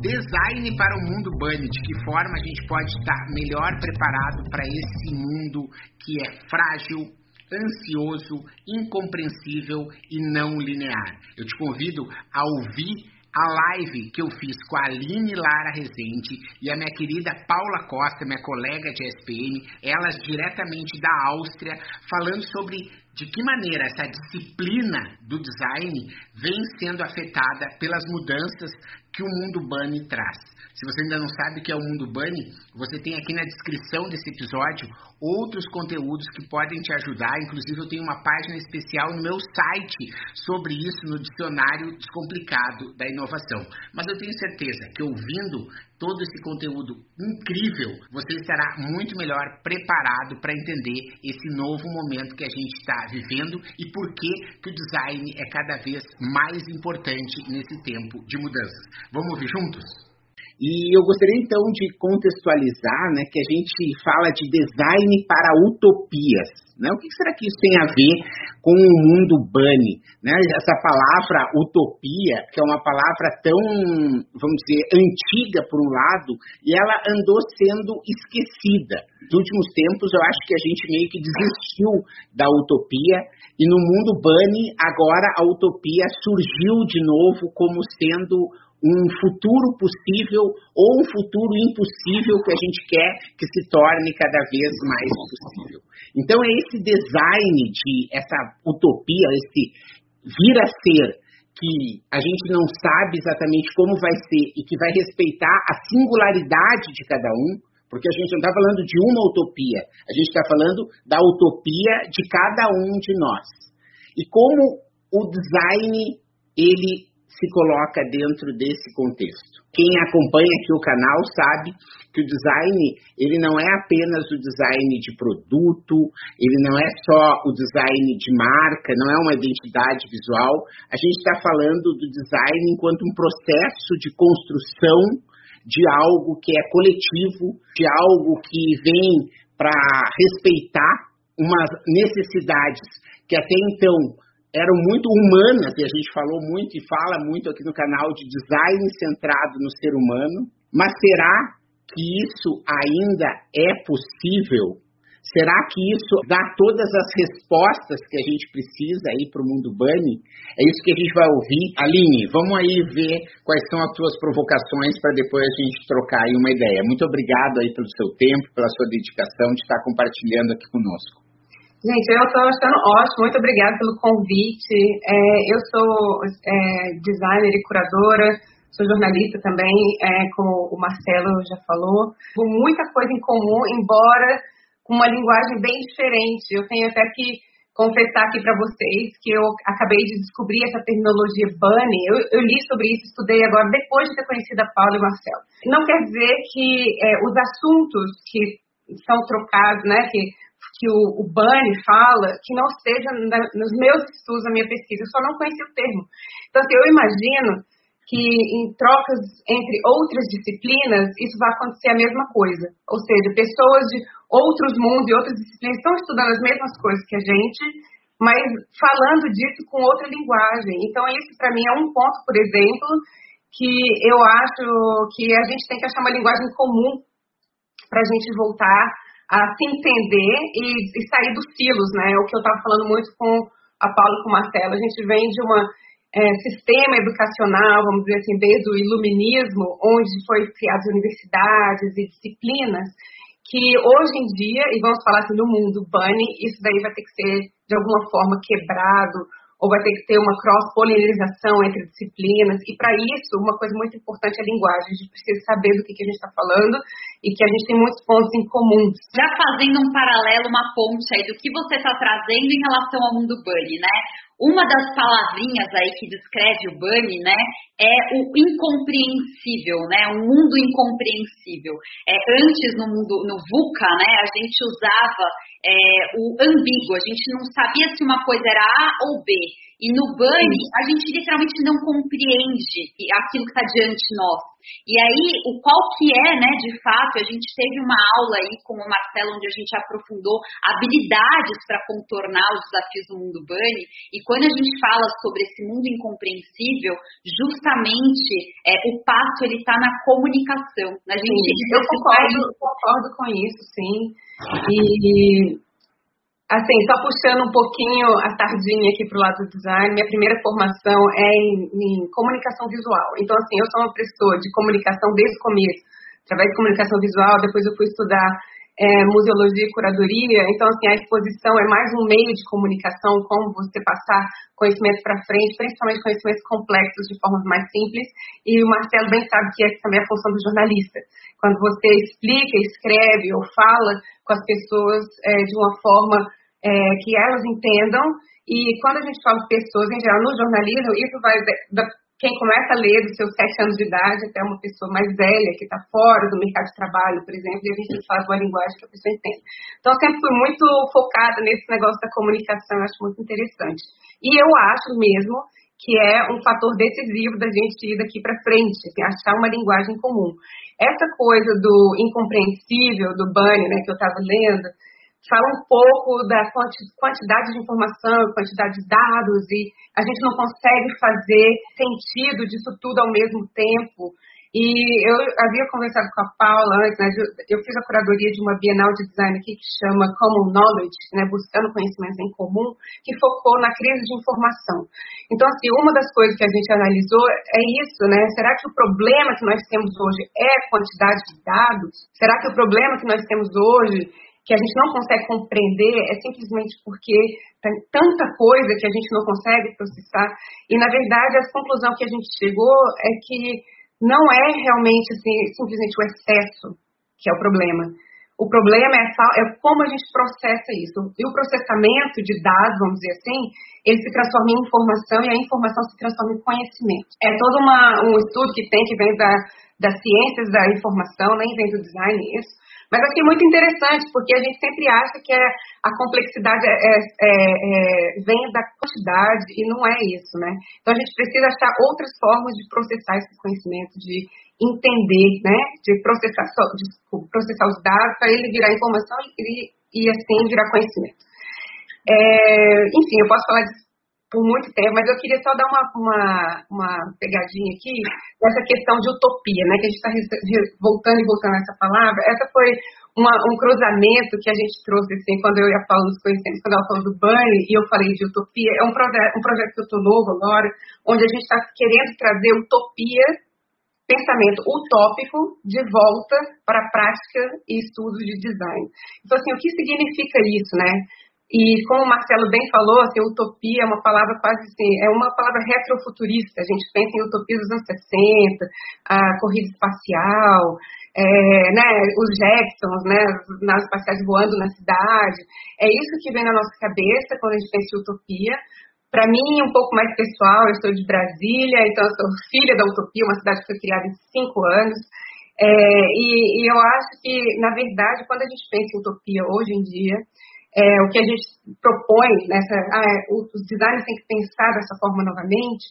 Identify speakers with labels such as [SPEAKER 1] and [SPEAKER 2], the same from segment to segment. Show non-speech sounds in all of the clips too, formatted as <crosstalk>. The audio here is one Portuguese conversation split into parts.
[SPEAKER 1] Design para o mundo bunny, de que forma a gente pode estar melhor preparado para esse mundo que é frágil, ansioso, incompreensível e não linear. Eu te convido a ouvir a live que eu fiz com a Aline Lara Rezende e a minha querida Paula Costa, minha colega de SPM, elas diretamente da Áustria, falando sobre de que maneira essa disciplina do design vem sendo afetada pelas mudanças que o mundo Bunny traz. Se você ainda não sabe o que é o mundo Bunny, você tem aqui na descrição desse episódio outros conteúdos que podem te ajudar. Inclusive, eu tenho uma página especial no meu site sobre isso no Dicionário Descomplicado da Inovação. Mas eu tenho certeza que ouvindo todo esse conteúdo incrível, você estará muito melhor preparado para entender esse novo momento que a gente está vivendo e por que, que o design é cada vez mais importante nesse tempo de mudanças. Vamos ouvir juntos?
[SPEAKER 2] E eu gostaria então de contextualizar né, que a gente fala de design para utopias. Né? O que será que isso tem a ver com o mundo bunny? Né? Essa palavra utopia, que é uma palavra tão, vamos dizer, antiga por um lado, e ela andou sendo esquecida. Nos últimos tempos, eu acho que a gente meio que desistiu da utopia, e no mundo bunny, agora a utopia surgiu de novo como sendo um futuro possível ou um futuro impossível que a gente quer que se torne cada vez mais possível. Então é esse design de essa utopia, esse vir a ser que a gente não sabe exatamente como vai ser e que vai respeitar a singularidade de cada um, porque a gente não está falando de uma utopia, a gente está falando da utopia de cada um de nós. E como o design ele se coloca dentro desse contexto. Quem acompanha aqui o canal sabe que o design ele não é apenas o design de produto, ele não é só o design de marca, não é uma identidade visual. A gente está falando do design enquanto um processo de construção de algo que é coletivo, de algo que vem para respeitar umas necessidades que até então eram muito humanas, e a gente falou muito e fala muito aqui no canal de design centrado no ser humano, mas será que isso ainda é possível? Será que isso dá todas as respostas que a gente precisa aí para o mundo Bunny? É isso que a gente vai ouvir. Aline, vamos aí ver quais são as tuas provocações para depois a gente trocar aí uma ideia. Muito obrigado aí pelo seu tempo, pela sua dedicação de estar compartilhando aqui conosco.
[SPEAKER 3] Gente, eu estou achando ótimo, muito obrigada pelo convite. É, eu sou é, designer e curadora, sou jornalista também, é, como o Marcelo já falou. Com muita coisa em comum, embora com uma linguagem bem diferente. Eu tenho até que confessar aqui para vocês que eu acabei de descobrir essa terminologia bunny. Eu, eu, li sobre isso, estudei agora, depois de ter conhecido a Paula e o Marcelo. Não quer dizer que é, os assuntos que são trocados, né, que que o, o Bunny fala que não seja na, nos meus estudos, na minha pesquisa, eu só não conheci o termo. Então, assim, eu imagino que em trocas entre outras disciplinas, isso vai acontecer a mesma coisa. Ou seja, pessoas de outros mundos e outras disciplinas estão estudando as mesmas coisas que a gente, mas falando disso com outra linguagem. Então, isso para mim é um ponto, por exemplo, que eu acho que a gente tem que achar uma linguagem comum para a gente voltar a se entender e, e sair dos silos, né? O que eu estava falando muito com a Paula e com o Marcelo. A gente vem de um é, sistema educacional, vamos dizer assim, desde o iluminismo, onde foi criadas universidades e disciplinas, que hoje em dia, e vamos falar assim, no mundo bunny, isso daí vai ter que ser, de alguma forma, quebrado, ou vai ter que ter uma cross-polinização entre disciplinas. E para isso, uma coisa muito importante é a linguagem. A gente precisa saber do que, que a gente está falando e que a gente tem muitos pontos em comum.
[SPEAKER 4] Já fazendo um paralelo, uma ponte aí do que você está trazendo em relação ao mundo bunny, né? Uma das palavrinhas aí que descreve o Bunny, né, é o incompreensível, né, um mundo incompreensível. É, antes no mundo, no VUCA, né, a gente usava é, o ambíguo, a gente não sabia se uma coisa era A ou B. E no Bunny, a gente literalmente não compreende aquilo que está diante de nós. E aí, o qual que é, né, de fato, a gente teve uma aula aí com o Marcelo, onde a gente aprofundou habilidades para contornar os desafios do mundo Bunny. E quando a gente fala sobre esse mundo incompreensível, justamente é, o passo ele está na comunicação. Na gente
[SPEAKER 3] sim, eu concordo, concordo com isso, sim. E Assim, só puxando um pouquinho a sardinha aqui para o lado do design, minha primeira formação é em, em, comunicação visual. Então, assim, eu sou uma pessoa de comunicação desde o começo, através de comunicação visual, depois eu fui estudar é, museologia e curadoria. Então, assim, a exposição é mais um meio de comunicação, como você passar conhecimento para frente, principalmente conhecimentos complexos de formas mais simples. E o Marcelo bem sabe que essa também é a função do jornalista. Quando você explica, escreve ou fala com as pessoas é, de uma forma é, que elas entendam. E quando a gente fala de pessoas, em geral, no jornalismo, isso vai da, quem começa a ler dos seus sete anos de idade até uma pessoa mais velha, que está fora do mercado de trabalho, por exemplo, e a gente faz uma linguagem que a pessoa entende. Então, eu sempre fui muito focada nesse negócio da comunicação, eu acho muito interessante. E eu acho mesmo que é um fator decisivo da gente ir daqui para frente, assim, achar uma linguagem comum. Essa coisa do incompreensível, do Bunny, né, que eu estava lendo, fala um pouco da quantidade de informação, quantidade de dados, e a gente não consegue fazer sentido disso tudo ao mesmo tempo. E eu havia conversado com a Paula antes, né, eu fiz a curadoria de uma Bienal de Design aqui que chama Common Knowledge, né, buscando conhecimentos em comum, que focou na crise de informação. Então, assim, uma das coisas que a gente analisou é isso, né, será que o problema que nós temos hoje é a quantidade de dados? Será que o problema que nós temos hoje que a gente não consegue compreender é simplesmente porque tem tanta coisa que a gente não consegue processar. E, na verdade, a conclusão que a gente chegou é que não é realmente assim, simplesmente o excesso que é o problema. O problema é, é, como a gente processa isso. E o processamento de dados, vamos dizer assim, ele se transforma em informação e a informação se transforma em conhecimento. É todo uma, um estudo que tem, que vem da, das ciências da informação, nem vem do design isso, mas aqui é muito interessante, porque a gente sempre acha que é, a complexidade é, é, é, é, vem da quantidade e não é isso, né? Então a gente precisa achar outras formas de processar esse conhecimento, de entender, né? De processar, de processar os dados para ele virar informação e, e assim virar conhecimento. Enfim, eu posso falar disso por muito tempo, mas eu queria só dar uma, uma, uma pegadinha aqui nessa questão de utopia, né? Que a gente está voltando e voltando a essa palavra. Essa foi uma, um cruzamento que a gente trouxe, assim, quando eu ia falando dos conhecimentos, quando ela falou do Bunny e eu falei de utopia. É um, projeto, um projeto que eu estou novo agora, onde a gente está querendo trazer utopia, pensamento utópico, de volta para a prática e estudos de design. Então, assim, o que significa isso, né? E como o Marcelo bem falou, assim, utopia é uma palavra quase assim, é uma palavra retrofuturista. A gente pensa em utopia dos anos 60, a corrida espacial, é, né, os Jetsons, né, as naves espaciais voando na cidade. É isso que vem na nossa cabeça quando a gente pensa em utopia. Para mim, um pouco mais pessoal, eu sou de Brasília, então eu sou filha da Utopia, uma cidade que foi criada em cinco anos. É, e, e eu acho que, na verdade, quando a gente pensa em utopia hoje em dia, é, o que a gente propõe nessa, ah, os designers têm que pensar dessa forma novamente,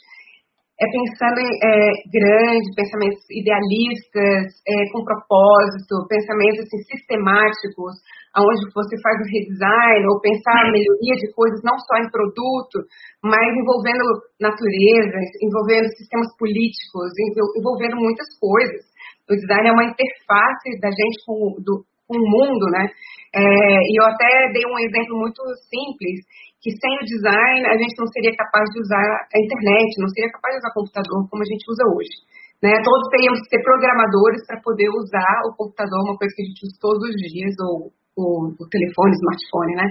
[SPEAKER 3] é pensando em é, grande, pensamentos idealistas, é, com propósito, pensamentos assim, sistemáticos, onde você faz o redesign ou pensar a melhoria de coisas não só em produto, mas envolvendo natureza, envolvendo sistemas políticos, envolvendo muitas coisas. O design é uma interface da gente com, do, o mundo, né? É, e eu até dei um exemplo muito simples, que sem o design a gente não seria capaz de usar a internet, não seria capaz de usar computador como a gente usa hoje. Né? Todos teríamos que ser programadores para poder usar o computador, uma coisa que a gente usa todos os dias, ou o, o telefone, smartphone, né?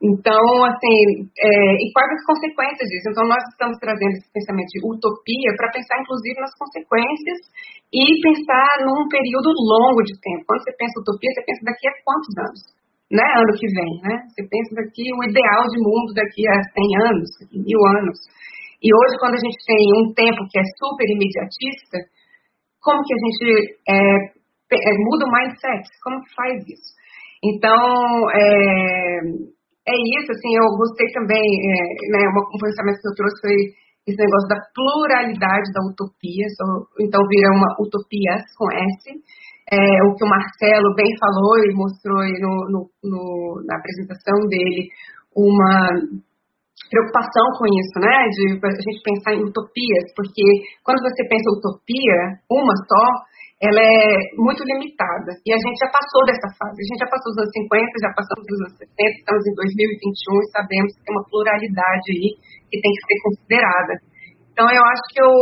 [SPEAKER 3] Então, assim, é, e quais as consequências disso? Então, nós estamos trazendo esse pensamento de utopia para pensar, inclusive, nas consequências e pensar num período longo de tempo. Quando você pensa utopia, você pensa daqui a quantos anos? né, ano que vem, né? Você pensa daqui o ideal de mundo daqui a 100 anos, mil anos. E hoje, quando a gente tem um tempo que é super imediatista, como que a gente é, é, muda o mindset? Como que faz isso? Então, é, é isso, assim, eu gostei também, é, né, um pensamento que eu trouxe foi esse negócio da pluralidade da utopia, então vira uma utopias com S, é, o que o Marcelo bem falou e mostrou no, no, no, na apresentação dele, uma preocupação com isso, né? De a gente pensar em utopias, porque quando você pensa utopia, uma só, ela é muito limitada. E a gente já passou dessa fase. A gente já passou os anos 50, já passamos os anos 60, estamos em 2021 e sabemos que tem uma pluralidade aí que tem que ser considerada. Então, eu acho que eu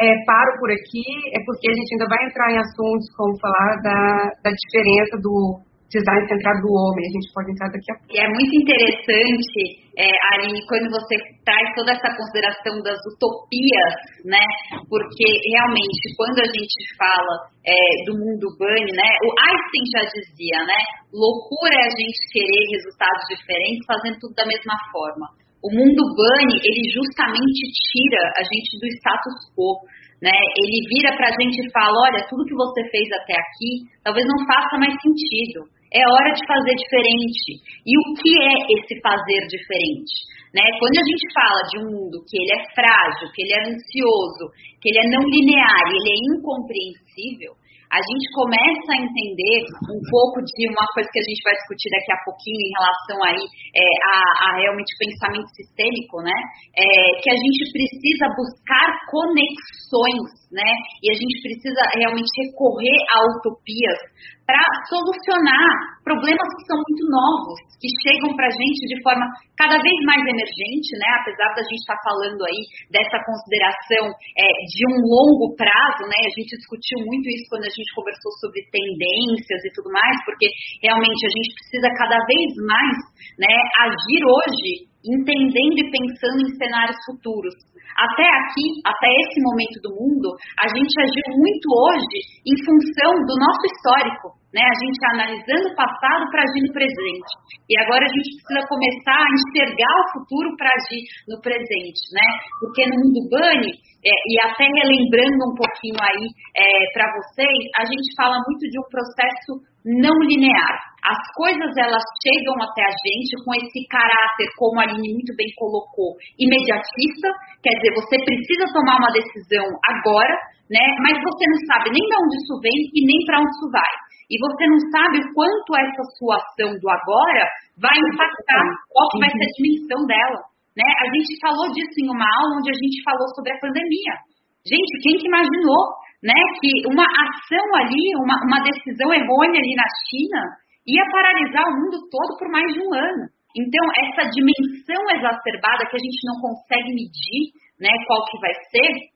[SPEAKER 3] é, paro por aqui, é porque a gente ainda vai entrar em assuntos como falar da, da diferença do design centrado do homem. A gente pode entrar daqui a pouco.
[SPEAKER 4] E é muito interessante, é, Aline, quando você traz toda essa consideração das utopias, né? Porque realmente, quando a gente fala é, do mundo bunny, né? O Einstein já dizia, né? Loucura é a gente querer resultados diferentes fazendo tudo da mesma forma. O mundo bunny, ele justamente tira a gente do status quo, né? Ele vira para a gente e fala, olha, tudo que você fez até aqui, talvez não faça mais sentido. É hora de fazer diferente. E o que é esse fazer diferente? Né? Quando a gente fala de um mundo que ele é frágil, que ele é ansioso, que ele é não linear, ele é incompreensível, a gente começa a entender um pouco de uma coisa que a gente vai discutir daqui a pouquinho em relação aí é, a, a, realmente pensamento sistêmico, né? É, que a gente precisa buscar conexões, né? E a gente precisa realmente recorrer a utopias para solucionar problemas que são muito novos, que chegam para a gente de forma cada vez mais emergente, né? Apesar da gente estar tá falando aí dessa consideração é, de um longo prazo, né? A gente discutiu muito isso quando a gente conversou sobre tendências e tudo mais, porque realmente a gente precisa cada vez mais, né, agir hoje entendendo e pensando em cenários futuros. Até aqui, até esse momento do mundo, a gente agiu muito hoje em função do nosso histórico, né? A gente analisando o passado para agir no presente. E agora a gente precisa começar a enxergar o futuro para agir no presente, né? Porque no mundo Bunny, é, e até relembrando um pouquinho aí é, para vocês, a gente fala muito de um processo não linear. As coisas elas chegam até a gente com esse caráter, como a Aline muito bem colocou, imediatista, quer dizer, você precisa tomar uma decisão agora, né? Mas você não sabe nem de onde isso vem e nem para onde isso vai. E você não sabe o quanto essa sua ação do agora vai impactar, qual vai ser a dimensão dela. Né? A gente falou disso em uma aula onde a gente falou sobre a pandemia. Gente, quem que imaginou né, que uma ação ali, uma, uma decisão errônea ali na China, ia paralisar o mundo todo por mais de um ano. Então, essa dimensão exacerbada que a gente não consegue medir, né, qual que vai ser,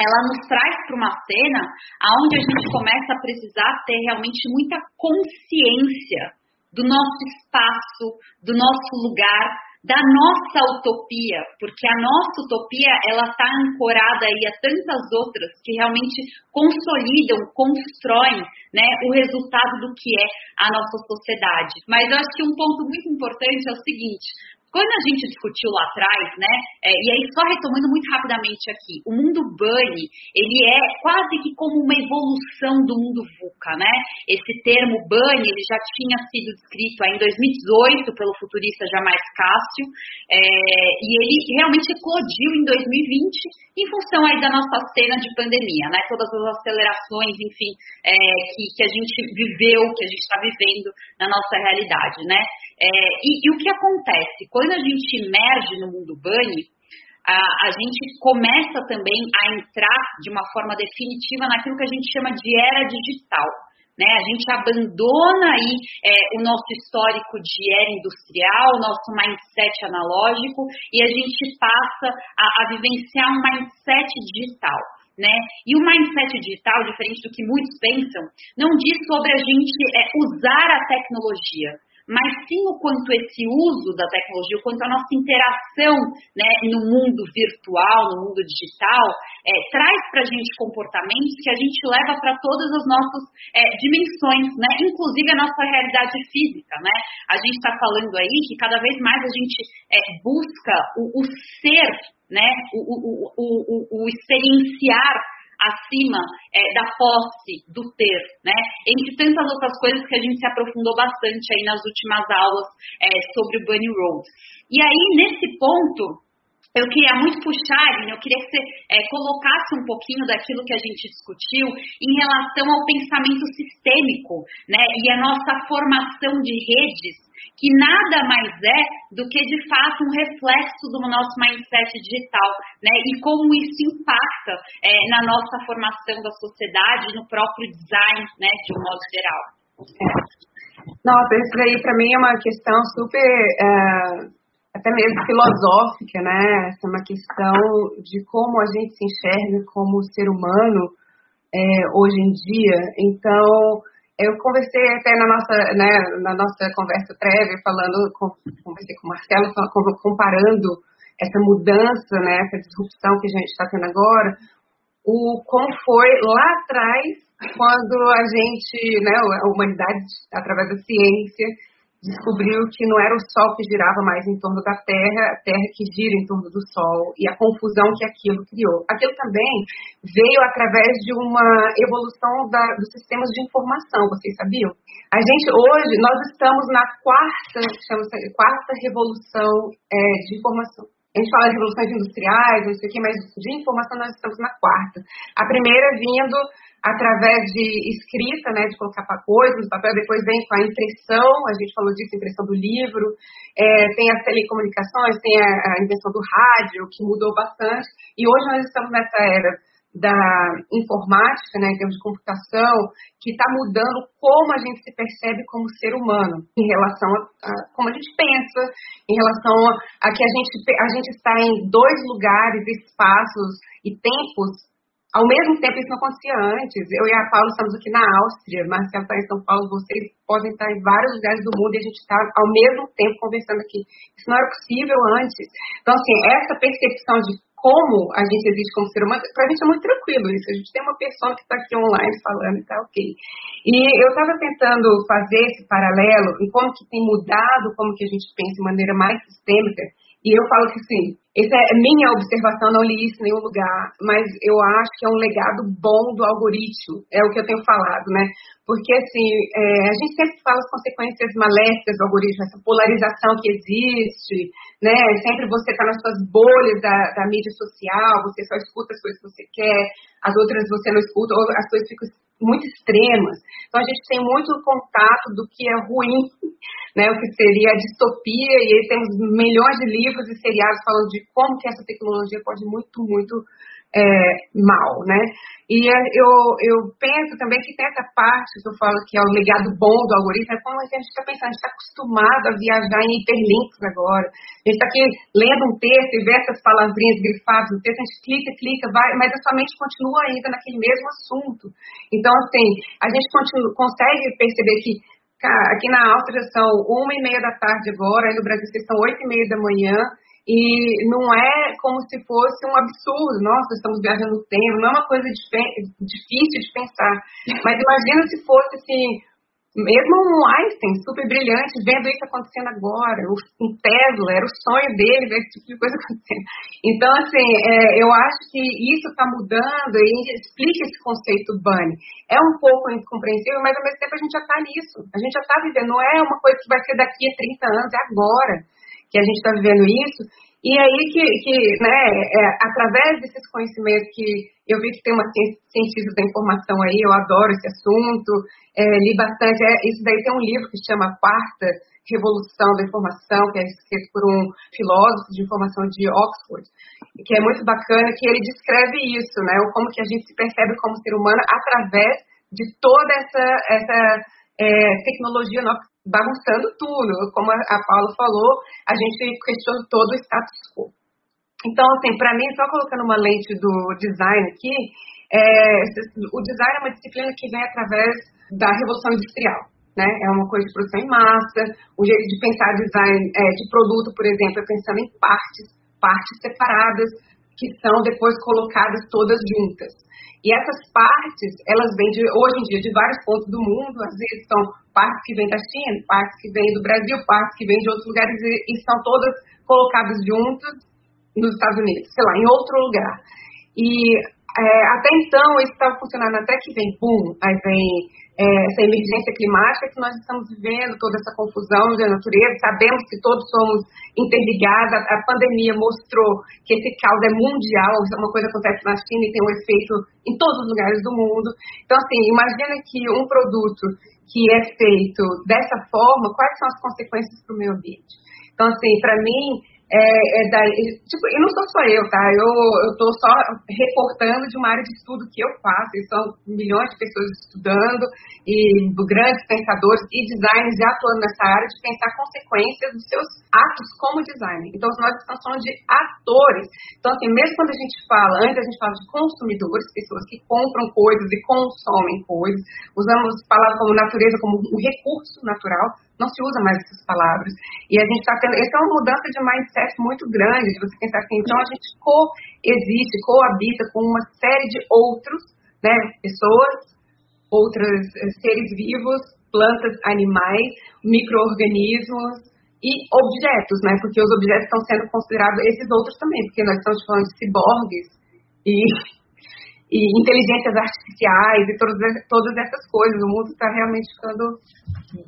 [SPEAKER 4] ela nos traz para uma cena aonde a gente começa a precisar ter realmente muita consciência do nosso espaço, do nosso lugar, da nossa utopia, porque a nossa utopia ela está ancorada aí a tantas outras que realmente consolidam, constroem, né, o resultado do que é a nossa sociedade. Mas eu acho que um ponto muito importante é o seguinte: quando a gente discutiu lá atrás, né, é, e aí só retomando muito rapidamente aqui, o mundo Bunny, ele é quase que como uma evolução do mundo VUCA, né? Esse termo Bunny, ele já tinha sido descrito em 2018 pelo futurista Jamais Cássio, é, e ele realmente eclodiu em 2020 em função aí da nossa cena de pandemia, né? Todas as acelerações, enfim, é, que, que a gente viveu, que a gente está vivendo na nossa realidade, né? É, e, e, o que acontece? Quando a gente emerge no mundo bunny, a, a, gente começa também a entrar de uma forma definitiva naquilo que a gente chama de era digital. Né? A gente abandona aí é, o nosso histórico de era industrial, o nosso mindset analógico, e a gente passa a, a vivenciar um mindset digital. Né? E o mindset digital, diferente do que muitos pensam, não diz sobre a gente é, usar a tecnologia, mas sim o quanto esse uso da tecnologia, o quanto a nossa interação né, no mundo virtual, no mundo digital, é, traz para a gente comportamentos que a gente leva para todas as nossas é, dimensões, né, inclusive a nossa realidade física. Né? A gente está falando aí que cada vez mais a gente é, busca o, o ser, né, o, o, o, experienciar acima é, da posse, do ter, né? Entre tantas outras coisas que a gente se aprofundou bastante aí nas últimas aulas é, sobre o Bunny Road. E aí, nesse ponto, eu queria muito puxar, eu queria que você é, colocasse um pouquinho daquilo que a gente discutiu em relação ao pensamento sistêmico, né? E a nossa formação de redes que nada mais é do que de fato um reflexo do nosso mindset digital, né? E como isso impacta é, na nossa formação da sociedade, no próprio design, né? De um modo geral.
[SPEAKER 3] É. Nossa, isso aí para mim é uma questão super é, até mesmo filosófica, né? Essa é uma questão de como a gente se enxerga como ser humano é, hoje em dia. Então eu conversei até na nossa, né, na nossa conversa prévia, falando, conversei com o Marcelo, comparando essa mudança, né, essa disrupção que a gente está tendo agora, o como foi lá atrás, quando a gente, né, a humanidade, através da ciência, descobriu que não era o Sol que girava mais em torno da Terra, a Terra que gira em torno do Sol, e a confusão que aquilo criou. Aquilo também veio através de uma evolução da, dos sistemas de informação, vocês sabiam? A gente hoje, nós estamos na quarta, chama-se quarta revolução é, de informação. A gente fala de revoluções industriais, não sei o quê, mas de informação nós estamos na quarta. A primeira vindo através de escrita, né, de colocar coisas no papel, depois vem com a impressão, a gente falou disso, impressão do livro, é, tem as telecomunicações, tem a, a invenção do rádio, que mudou bastante, e hoje nós estamos nessa era da informática, né, em termos de computação, que está mudando como a gente se percebe como ser humano, em relação a, a como a gente pensa, em relação a, a que a gente, a gente está em dois lugares, espaços e tempos ao mesmo tempo, isso não acontecia antes. Eu e a Paula estamos aqui na Áustria, Marcelo está em São Paulo, vocês podem estar em vários lugares do mundo e a gente está ao mesmo tempo conversando aqui. Isso não era possível antes. Então, assim, essa percepção de como a gente existe como ser humano, para a gente é muito tranquilo isso. A gente tem uma pessoa que está aqui online falando e está ok. E eu estava tentando fazer esse paralelo em como que tem mudado, como que a gente pensa de maneira mais sistêmica e eu falo que sim, essa é minha observação, não li isso em nenhum lugar, mas eu acho que é um legado bom do algoritmo, é o que eu tenho falado, né? Porque, assim, é, a gente sempre fala as consequências maléficas do algoritmo, essa polarização que existe, né? Sempre você está nas suas bolhas da, da mídia social, você só escuta as coisas que você quer, as outras você não escuta, ou as coisas ficam muito extremas. Então, a gente tem muito contato do que é ruim né, o que seria a distopia, e aí temos milhões de livros e seriados falando de como que essa tecnologia pode muito, muito é, mal, né? E é, eu, eu penso também que tem essa parte que eu falo que é o legado bom do algoritmo, é como a gente está pensando, a gente está acostumado a viajar em hiperlinks agora. A gente está aqui lendo um texto e vê essas palavrinhas grifadas no texto, a gente clica, clica, vai, mas a sua mente continua ainda naquele mesmo assunto. Então, assim, a gente continua, consegue perceber que Cara, aqui na Áustria são uma e meia da tarde agora, aí no Brasil são oito e meia da manhã, e não é como se fosse um absurdo, nossa, estamos viajando no tempo, não é uma coisa difícil de pensar. Mas imagina se fosse assim, mesmo um Einstein, super brilhante, vendo isso acontecendo agora, um Tesla, era o sonho dele ver esse tipo de coisa acontecendo. Então, assim, é, eu acho que isso está mudando e explica esse conceito Bunny. É um pouco incompreensível, mas ao mesmo tempo a gente já está nisso. A gente já está vivendo, não é uma coisa que vai ser daqui a 30 anos, é agora que a gente está vivendo isso. E aí que, que né, é, através desses conhecimentos que eu vi que tem uma cientista da informação aí, eu adoro esse assunto, é, li bastante, é, isso daí tem um livro que chama Quarta Revolução da Informação, que é escrito por um filósofo de informação de Oxford, que é muito bacana, que ele descreve isso, né, como que a gente se percebe como ser humano através de toda essa, essa é, tecnologia bagunçando tudo. Como a Paula falou, a gente questiona todo o status quo. Então, assim, para mim, só colocando uma lente do design aqui, é, o design é uma disciplina que vem através da Revolução Industrial. né? É uma coisa de produção em massa. O jeito de pensar design é, de produto, por exemplo, é pensando em partes, partes separadas que são depois colocadas todas juntas. E essas partes, elas vêm de, hoje em dia de vários pontos do mundo, às vezes são partes que vêm da China, partes que vêm do Brasil, partes que vêm de outros lugares e, e são todas colocadas juntas nos Estados Unidos, sei lá, em outro lugar. E é, até então isso estava funcionando até que vem boom, aí vem é, essa emergência climática que nós estamos vivendo, toda essa confusão da natureza, sabemos que todos somos interligados, a, a pandemia mostrou que esse caos é mundial, uma coisa acontece na China e tem um efeito em todos os lugares do mundo. Então, assim, imagina que um produto que é feito dessa forma, quais são as consequências para o meio ambiente? Então, assim, para mim, é, é tipo, e não sou só eu, tá? Eu estou só reportando de uma área de estudo que eu faço, e são milhões de pessoas estudando, e grandes pensadores e designers já atuando nessa área de pensar consequências dos seus atos como designer. Então, nós estamos falando de atores. Então, assim, mesmo quando a gente fala, antes a gente fala de consumidores, pessoas que compram coisas e consomem coisas, usamos palavras como natureza como um recurso natural, não se usa mais essas palavras. E a gente está tendo, essa é uma mudança de mindset muito grande, de você pensar assim, então a gente coexiste, coabita com uma série de outros, né, pessoas, outros eh, seres vivos, plantas, animais, micro-organismos e objetos, né, porque os objetos estão sendo considerados esses outros também, porque nós estamos falando de ciborgues e e inteligências artificiais e todas, todas essas coisas. O mundo está realmente ficando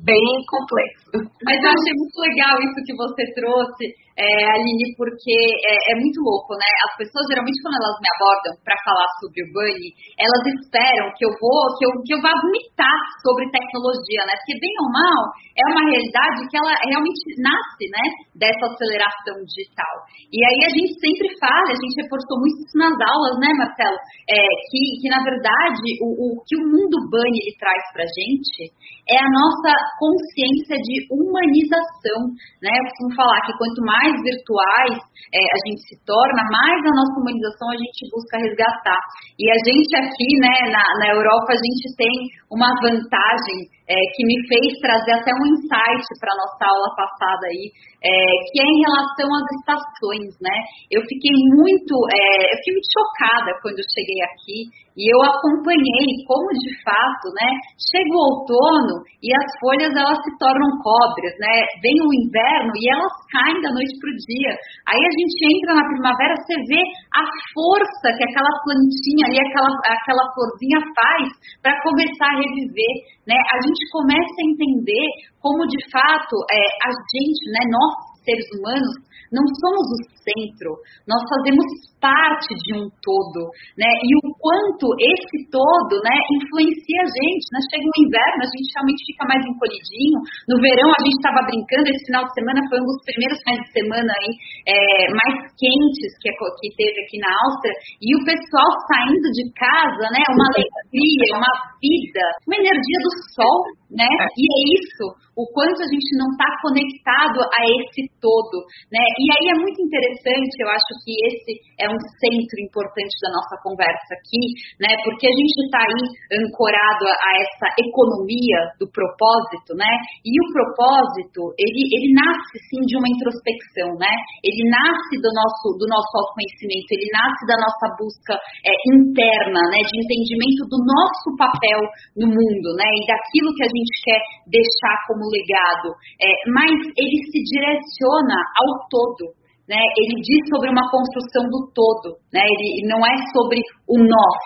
[SPEAKER 3] bem complexo.
[SPEAKER 4] Mas eu achei muito legal isso que você trouxe, é, Aline, porque é, é, muito louco, né? As pessoas geralmente quando elas me abordam para falar sobre o Bunny, elas esperam que eu vou, que eu, que eu vá vomitar sobre tecnologia, né? Porque bem ou mal é uma realidade que ela realmente nasce, né? Dessa aceleração digital. E aí a gente sempre fala, a gente reforçou muito isso nas aulas, né, Marcelo? É, que, que na verdade o, o que o mundo Bunny ele traz pra gente é a nossa consciência de humanização, né? Eu costumo falar que quanto mais virtuais é, a gente se torna, mais a nossa humanização a gente busca resgatar. E a gente aqui, né, na, na Europa, a gente tem uma vantagem é, que me fez trazer até um insight para a nossa aula passada aí, é, que é em relação às estações, né? Eu fiquei muito, é, eu fiquei muito chocada quando eu cheguei aqui e eu acompanhei como de fato, né? Chega o outono e as folhas elas se tornam cobras, né? Vem o inverno e elas caem da noite para o dia. Aí a gente entra na primavera, você vê a força que aquela plantinha ali, aquela, aquela florzinha faz para começar a reviver, né? A gente começa a entender como de fato é, a gente, né? Nós seres humanos não somos o centro, nós fazemos parte de um todo, né? E o quanto esse todo, né, influencia a gente, né? Chega o inverno, a gente realmente fica mais encolhidinho. No verão a gente estava brincando, esse final de semana foi um dos primeiros finais de semana aí é, mais quentes que, que teve aqui na Áustria, e o pessoal saindo de casa, né? Uma alegria, uma vida, uma energia do sol, né? E é isso, o quanto a gente não está conectado a esse todo, né? E aí é muito interessante, eu acho que esse é um centro importante da nossa conversa aqui, né? Porque a gente está aí ancorado a, a, essa economia do propósito, né? E o propósito, ele, ele nasce sim de uma introspecção, né? Ele nasce do nosso, do nosso autoconhecimento, ele nasce da nossa busca é, interna, né? De entendimento do nosso papel no mundo, né? E daquilo que a gente quer deixar como legado. É, mas ele se direciona ao todo né, ele diz sobre uma construção do todo, né, ele não é sobre o nós,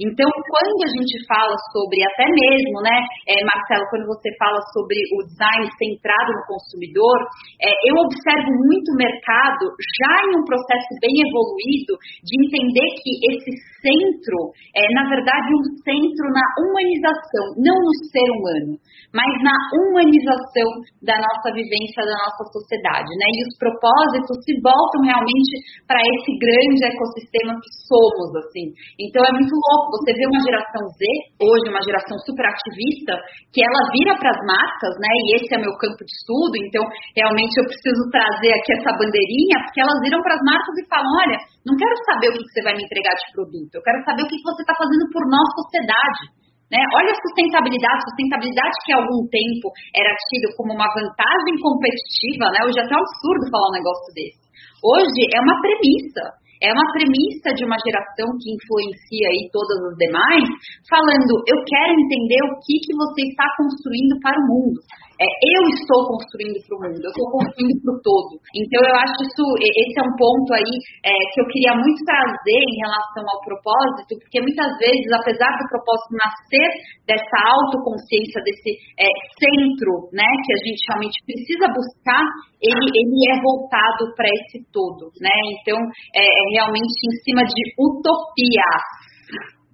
[SPEAKER 4] então, quando a gente fala sobre, até mesmo, né, é, Marcelo, quando você fala sobre o design centrado no consumidor, é, eu observo muito o mercado já em um processo bem evoluído de entender que esse centro é, na verdade, um centro na humanização, não no ser humano, mas na humanização da nossa vivência, da nossa sociedade, né? E os propósitos se voltam realmente para esse grande ecossistema que somos, assim. Então, é muito você vê uma geração Z, hoje uma geração super ativista, que ela vira para as marcas, né? E esse é meu campo de estudo, então realmente eu preciso trazer aqui essa bandeirinha, porque elas viram para as marcas e falam: olha, não quero saber o que você vai me entregar de produto, eu quero saber o que você está fazendo por nossa sociedade. Né? Olha a sustentabilidade, sustentabilidade que há algum tempo era tido como uma vantagem competitiva, né? Hoje é até absurdo falar um negócio desse. Hoje é uma premissa. É uma premissa de uma geração que influencia aí todas as demais, falando, eu quero entender o que, que você está construindo para o mundo. É, eu estou construindo para o mundo, eu estou construindo para o todo. Então, eu acho isso, esse é um ponto aí é, que eu queria muito trazer em relação ao propósito, porque muitas vezes, apesar do propósito nascer dessa autoconsciência, desse é, centro, né, que a gente realmente precisa buscar, ele, ele é voltado para esse todo, né? Então, é, é realmente em cima de utopias.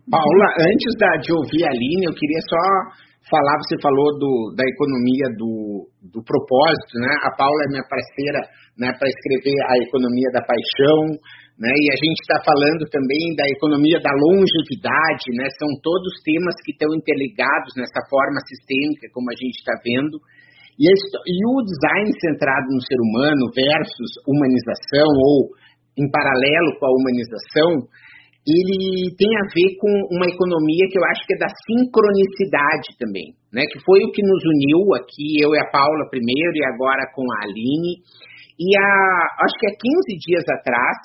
[SPEAKER 2] Paula, antes da, de ouvir a Aline, eu queria só falar, você falou do, da economia do, do propósito, né? A Paula é minha parceira né, para escrever a economia da paixão, né? E a gente está falando também da economia da longevidade, né? São todos temas que estão interligados nessa forma sistêmica, como a gente está vendo. E, e o design centrado no ser humano versus humanização ou em paralelo com a humanização, ele tem a ver com uma economia que eu acho que é da sincronicidade também, né? Que foi o que nos uniu aqui, eu e a Paula primeiro e agora com a Aline. E a, acho que há 15 dias atrás,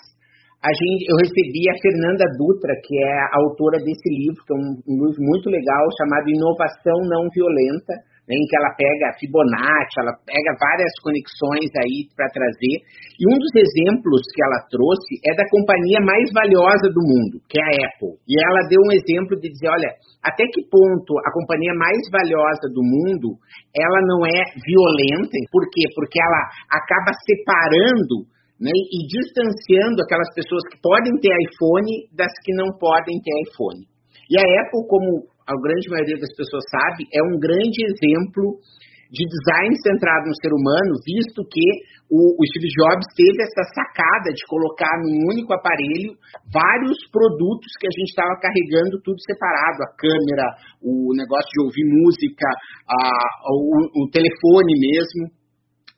[SPEAKER 2] a gente, eu recebi a Fernanda Dutra, que é a autora desse livro, que é um, um livro muito legal, chamado Inovação Não Violenta, em que ela pega Fibonacci, ela pega várias conexões aí para trazer. E um dos exemplos que ela trouxe é da companhia mais valiosa do mundo, que é a Apple. E ela deu um exemplo de dizer, olha, até que ponto a companhia mais valiosa do mundo, ela não é violenta. Por quê? Porque ela acaba separando né, e distanciando aquelas pessoas que podem ter iPhone das que não podem ter iPhone. E a Apple, como a grande maioria das pessoas sabe, é um grande exemplo de design centrado no ser humano, visto que o, o Steve Jobs teve essa sacada de colocar num único aparelho vários produtos que a gente estava carregando tudo separado, a câmera, o negócio de ouvir música, a, o, o telefone mesmo,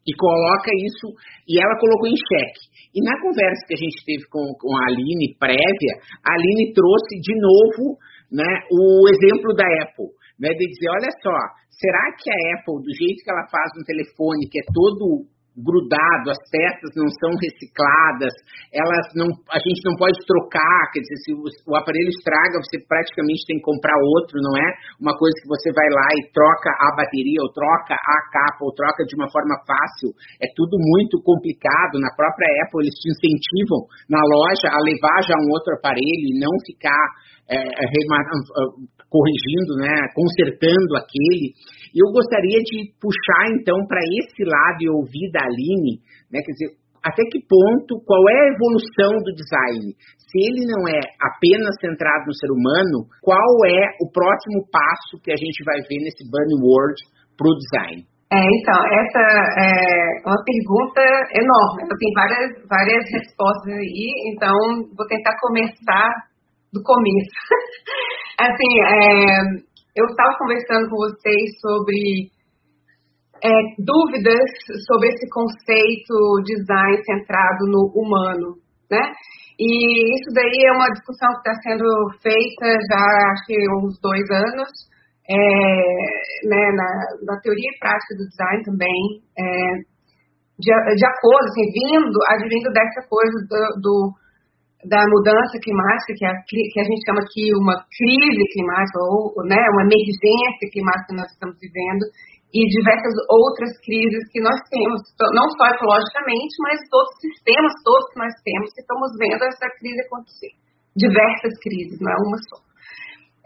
[SPEAKER 2] e coloca isso, e ela colocou em xeque. E na conversa que a gente teve com, com a Aline prévia, a Aline trouxe de novo né, o exemplo da Apple, né, de dizer, olha só, será que a Apple, do jeito que ela faz no telefone, que é todo grudado, as peças não são recicladas, elas não, a gente não pode trocar, quer dizer, se o, o, aparelho estraga, você praticamente tem que comprar outro, não é? Uma coisa que você vai lá e troca a bateria, ou troca a capa, ou troca de uma forma fácil, é tudo muito complicado, na própria Apple eles te incentivam na loja a levar já um outro aparelho e não ficar é, corrigindo, né, consertando aquele. Eu gostaria de puxar então para esse lado e ouvir da Aline, né, quer dizer, até que ponto, qual é a evolução do design? Se ele não é apenas centrado no ser humano, qual é o próximo passo que a gente vai ver nesse Bunny World para o design?
[SPEAKER 3] É, então, essa é uma pergunta enorme. Eu tenho várias, várias respostas aí, então vou tentar começar do começo. <laughs> assim, é, eu estava conversando com vocês sobre é, dúvidas sobre esse conceito design centrado no humano, né? E isso daí é uma discussão que está sendo feita já acho que uns dois anos, é, né, na, na, teoria e prática do design também, é, de, de acordo, assim, vindo, advindo dessa coisa do, do da mudança climática, que a, que a gente chama aqui uma crise climática, ou né, uma emergência climática que nós estamos vivendo, e diversas outras crises que nós temos, não só ecologicamente, mas todos os sistemas todos que nós temos, que estamos vendo essa crise acontecer. Diversas crises, não é uma só.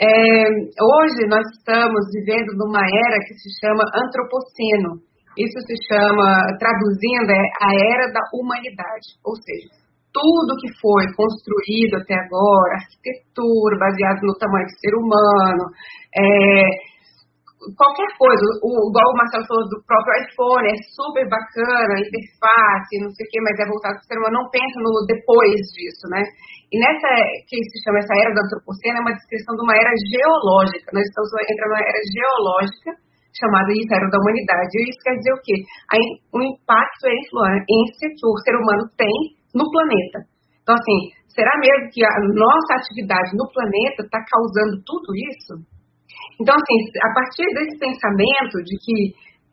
[SPEAKER 3] É, hoje nós estamos vivendo numa era que se chama antropoceno. Isso se chama, traduzindo, é a era da humanidade, ou seja, tudo que foi construído até agora, arquitetura baseada no tamanho do ser humano, é, qualquer coisa, o, igual o Marcelo falou do próprio iPhone, é super bacana, interface, não sei o que, mas é voltado para o ser humano, não pensa no depois disso, né? E nessa, que se chama essa era do antropoceno, é uma descrição de uma era geológica, nós estamos entrando numa era geológica, chamada isso, era da humanidade. E isso quer dizer o quê? o impacto e a influência que o ser humano tem no planeta. Então, assim, será mesmo que a nossa atividade no planeta está causando tudo isso? Então, assim, a partir desse pensamento de que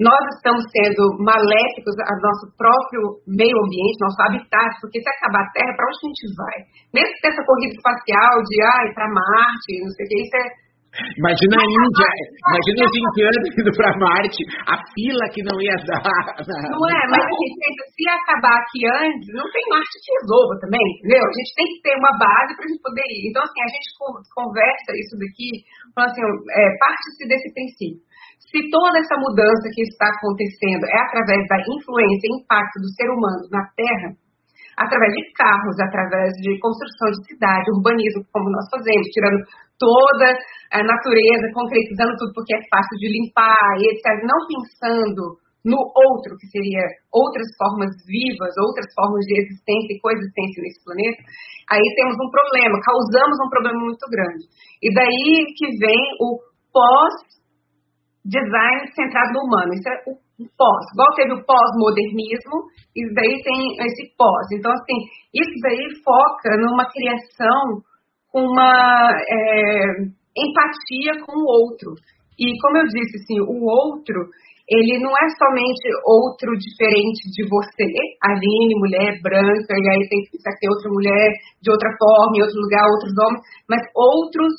[SPEAKER 3] nós estamos sendo maléficos ao nosso próprio meio ambiente, nosso habitat, porque se acabar a Terra, para onde a gente vai? Mesmo que essa corrida espacial de ir para Marte, não sei o que, isso é
[SPEAKER 2] Imagina a Índia, imagina os indianos indo para Marte, a fila que não ia dar.
[SPEAKER 3] Não é, mas gente pensa, se acabar aqui antes, não tem Marte que resolva também, entendeu? A gente tem que ter uma base para a gente poder ir. Então, assim, a gente conversa isso daqui, falando assim, é, parte-se desse princípio. Se toda essa mudança que está acontecendo é através da influência e impacto do ser humano na Terra, através de carros, através de construção de cidade, urbanismo, como nós fazemos, tirando toda a natureza, concretizando tudo porque é fácil de limpar e etc. Não pensando no outro, que seria outras formas vivas, outras formas de existência e coexistência nesse planeta, aí temos um problema, causamos um problema muito grande. E daí que vem o pós-design centrado no humano. Isso é o pós. Igual teve o pós-modernismo, e daí tem esse pós. Então, assim, isso daí foca numa criação com uma é, empatia com o outro. E como eu disse, assim, o outro, ele não é somente outro diferente de você, Aline, mulher branca, e aí tem que ter outra mulher de outra forma, em outro lugar, outros homens, mas outros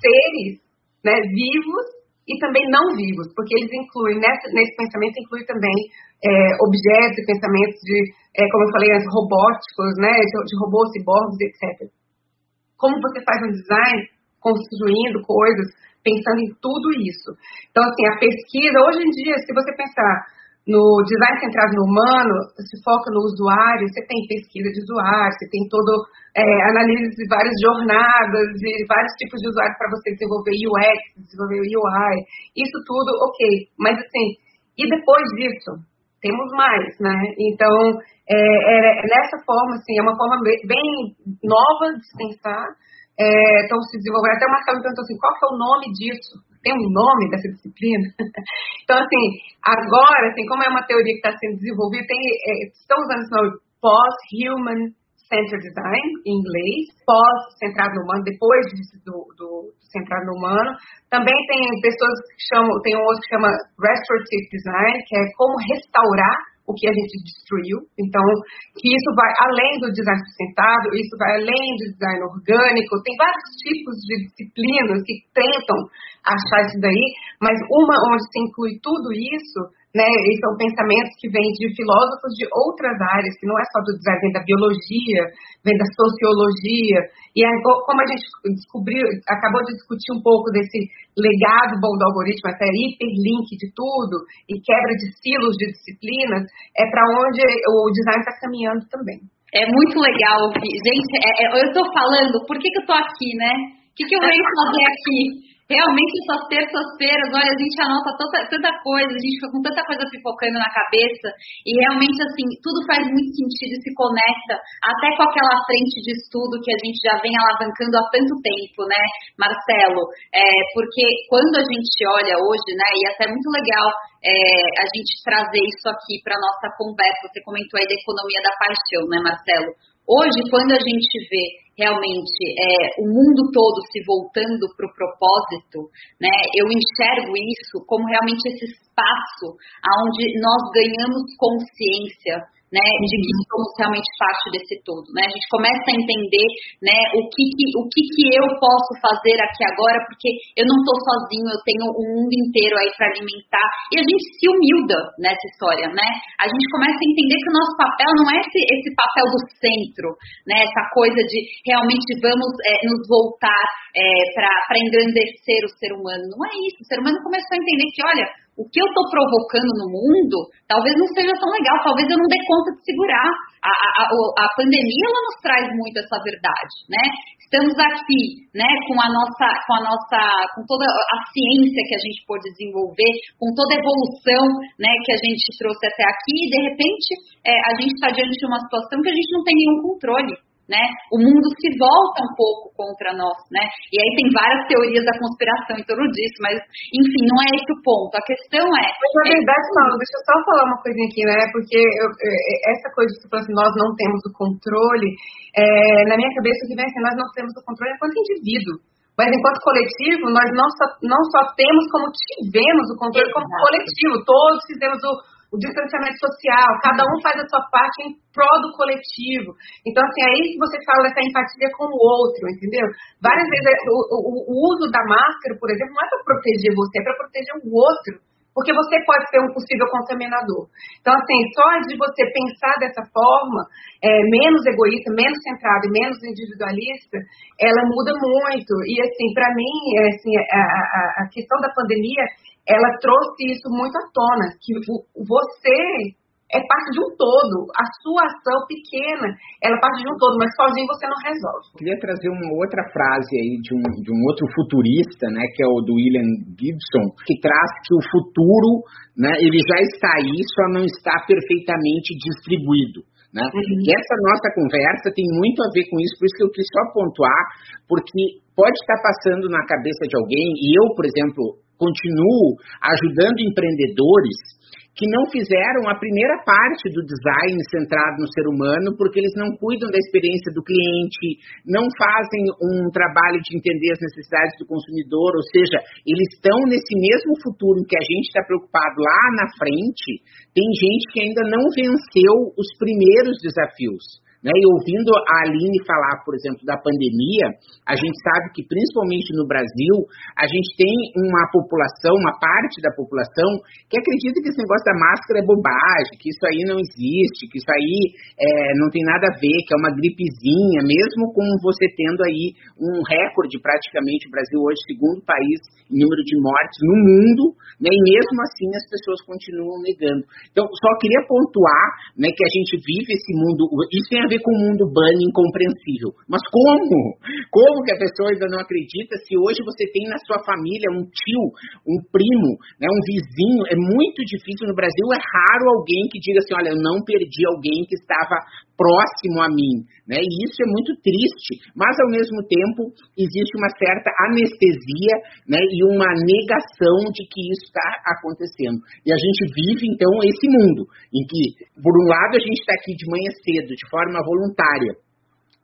[SPEAKER 3] seres né, vivos e também não vivos, porque eles incluem, nesse, nesse pensamento, inclui também é, objetos e pensamentos de, é, como eu falei robóticos, né, de, de robôs, ciborgues, etc. Como você faz um design construindo coisas, pensando em tudo isso. Então, assim, a pesquisa, hoje em dia, se você pensar no design centrado no humano, se foca no usuário, você tem pesquisa de usuário, você tem todo é, análise de várias jornadas e vários tipos de usuários para você desenvolver UX, desenvolver UI, isso tudo, ok. Mas assim, e depois disso, temos mais, né? Então, é, é, nessa forma, assim, é uma forma bem nova de pensar, estão é, se desenvolvendo. Até o Marcelo me perguntou assim, qual que é o nome disso? Tem um nome dessa disciplina? <laughs> então, assim, agora, assim, como é uma teoria que está sendo desenvolvida, tem, é, estão usando esse nome Post-Human Centered Design, em inglês, pós-centrado no humano, depois do, do, centrado no humano. Também tem pessoas que chamam, tem um outro que chama Restorative Design, que é como restaurar o que a gente destruiu. Então, que isso vai além do design sustentado, isso vai além do design orgânico. Tem vários tipos de disciplinas que tentam achar isso daí, mas uma onde se inclui tudo isso, né, e são pensamentos que vêm de filósofos de outras áreas, que não é só do design, vem da biologia, vem da sociologia, e como a gente descobriu, acabou de discutir um pouco desse legado bom do algoritmo, essa hiperlink de tudo, e quebra de silos de disciplinas, é para onde o design está caminhando também.
[SPEAKER 4] É muito legal, gente. É, é, eu estou falando, por que, que eu estou aqui, né? O que, que eu venho fazer aqui? Realmente, essas terças-feiras, olha, a gente anota tanta, tanta coisa, a gente fica com tanta coisa pipocando na cabeça, e realmente, assim, tudo faz muito sentido e se conecta até com aquela frente de estudo que a gente já vem alavancando há tanto tempo, né, Marcelo? É, porque quando a gente olha hoje, né, e até é muito legal é, a gente trazer isso aqui para nossa conversa, você comentou aí da economia da paixão, né, Marcelo? Hoje, quando a gente vê realmente é, o mundo todo se voltando para o propósito, né, eu enxergo isso como realmente esse espaço onde nós ganhamos consciência né, de que somos realmente parte desse todo, né? A gente começa a entender, né, o que, que o que, que eu posso fazer aqui agora, porque eu não estou sozinho, eu tenho o mundo inteiro aí para alimentar e a gente se humilda nessa história, né? A gente começa a entender que o nosso papel não é esse, esse papel do centro, né? Essa coisa de realmente vamos é, nos voltar é, para engrandecer o ser humano, não é isso. O ser humano começou a entender que, olha o que eu estou provocando no mundo talvez não seja tão legal, talvez eu não dê conta de segurar. A, a, a, pandemia ela nos traz muito essa verdade, né? Estamos aqui, né, com a nossa, com a nossa, com toda a ciência que a gente pôde desenvolver, com toda a evolução, né, que a gente trouxe até aqui, e de repente é, a gente está diante de uma situação que a gente não tem nenhum controle né? O mundo se volta um pouco contra nós, né? E aí tem várias teorias da conspiração em torno disso, mas enfim, não é esse o ponto. A questão é.
[SPEAKER 3] Mas na verdade, não, deixa eu só falar uma coisinha aqui, né? Porque eu, essa coisa que assim, nós não temos o controle, é, na minha cabeça o que vem assim, nós não temos o controle enquanto indivíduo. Mas enquanto coletivo, nós não só, não só temos como tivemos o controle como coletivo, todos fizemos o, o distanciamento social, cada um faz a sua parte em prol do coletivo. Então, assim, aí você fala dessa empatia com o outro, entendeu? Várias vezes o, o, o uso da máscara, por exemplo, não é para proteger você, é para proteger o outro. Porque você pode ser um possível contaminador. Então, assim, só de você pensar dessa forma, é, menos egoísta, menos centrado e menos individualista, ela muda muito. E, assim, para mim, é, assim, a, a, a questão da pandemia, ela trouxe isso muito à tona, que você é parte de um todo. A sua ação pequena, ela é parte de um todo, mas sozinho você não resolve.
[SPEAKER 2] Eu queria trazer uma outra frase aí de um, de um outro futurista, né, que é o do William Gibson, que traz que o futuro, né, ele já está aí, só não está perfeitamente distribuído. Né? Uhum. E essa nossa conversa tem muito a ver com isso, por isso que eu quis só pontuar, porque pode estar passando na cabeça de alguém, e eu, por exemplo, continuo ajudando empreendedores que não fizeram a primeira parte do design centrado no ser humano, porque eles não cuidam da experiência do cliente, não fazem um trabalho de entender as necessidades do consumidor, ou seja, eles estão nesse mesmo futuro em que a gente está preocupado lá na frente, tem gente que ainda não venceu os primeiros desafios. Né? E ouvindo a Aline falar, por exemplo, da pandemia, a gente sabe que, principalmente no Brasil, a gente tem uma população, uma parte da população, que acredita que esse negócio da máscara é bobagem, que isso aí não existe, que isso aí é, não tem nada a ver, que é uma gripezinha, mesmo com você tendo aí um recorde, praticamente, o Brasil hoje, segundo país em número de mortes no mundo, né? e mesmo assim as pessoas continuam negando. Então, só queria pontuar né, que a gente vive esse mundo, isso tem a ver ver com o mundo bunny incompreensível. Mas como? Como que a pessoa ainda não acredita se hoje você tem na sua família um tio, um primo, né, um vizinho? É muito difícil no Brasil, é raro alguém que diga assim, olha, eu não perdi alguém que estava próximo a mim, né? E isso é muito triste, mas ao mesmo tempo existe uma certa anestesia, né, e uma negação de que isso está acontecendo. E a gente vive então esse mundo em que, por um lado, a gente está aqui de manhã cedo, de forma voluntária,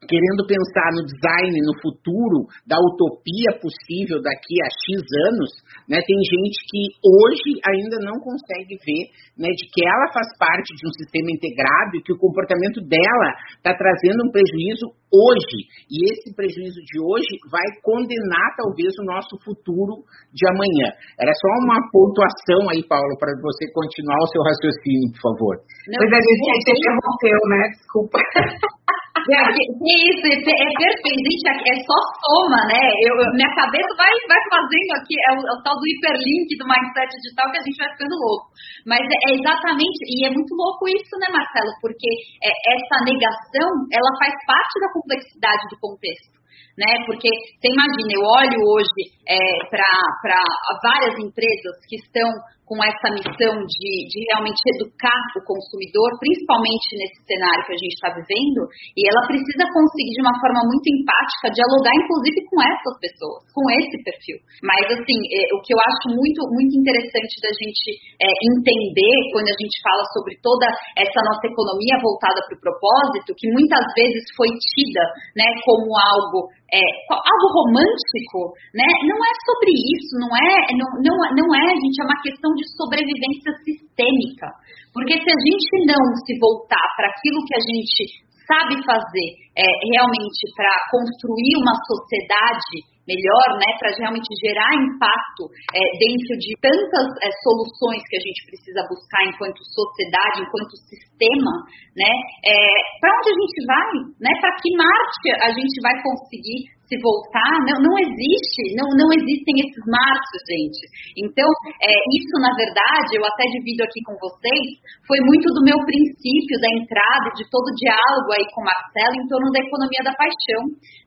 [SPEAKER 2] querendo pensar no design, no futuro, da utopia possível daqui a X anos, né, tem gente que hoje ainda não consegue ver né, de que ela faz parte de um sistema integrado e que o comportamento dela está trazendo um prejuízo hoje. E esse prejuízo de hoje vai condenar talvez o nosso futuro de amanhã. Era só uma pontuação aí, Paulo, para você continuar o seu raciocínio, por favor.
[SPEAKER 3] Não, pois a gente interrompeu, né? Desculpa. <laughs>
[SPEAKER 4] É, isso, é, é perfeito, gente, é só soma, né? Eu, minha cabeça vai, vai fazendo aqui, é o, é o tal do hiperlink do mindset digital que a gente vai ficando louco. Mas é, é exatamente, e é muito louco isso, né, Marcelo? Porque é, essa negação, ela faz parte da complexidade do contexto né? Porque você imagina, eu olho hoje é, para várias empresas que estão com essa missão de, de realmente educar o consumidor, principalmente nesse cenário que a gente está vivendo, e ela precisa conseguir de uma forma muito empática dialogar, inclusive, com essas pessoas, com esse perfil. Mas, assim, é, o que eu acho muito, muito interessante da gente é, entender quando a gente fala sobre toda essa nossa economia voltada para o propósito, que muitas vezes foi tida né, como algo é, algo romântico, né? Não é sobre isso, não é, não, não, não é, gente, é uma questão de sobrevivência sistêmica. Porque se a gente não se voltar para aquilo que a gente sabe fazer é, realmente para construir uma sociedade melhor, né, para realmente gerar impacto é, dentro de tantas é, soluções que a gente precisa buscar enquanto sociedade, enquanto sistema, né, é, para onde a gente vai, né, para que Marte a gente vai conseguir se voltar, não, não existe, não, não existem esses marcos, gente. Então, é, isso, na verdade, eu até divido aqui com vocês, foi muito do meu princípio da entrada, de todo o diálogo aí com o Marcelo em torno da economia da paixão.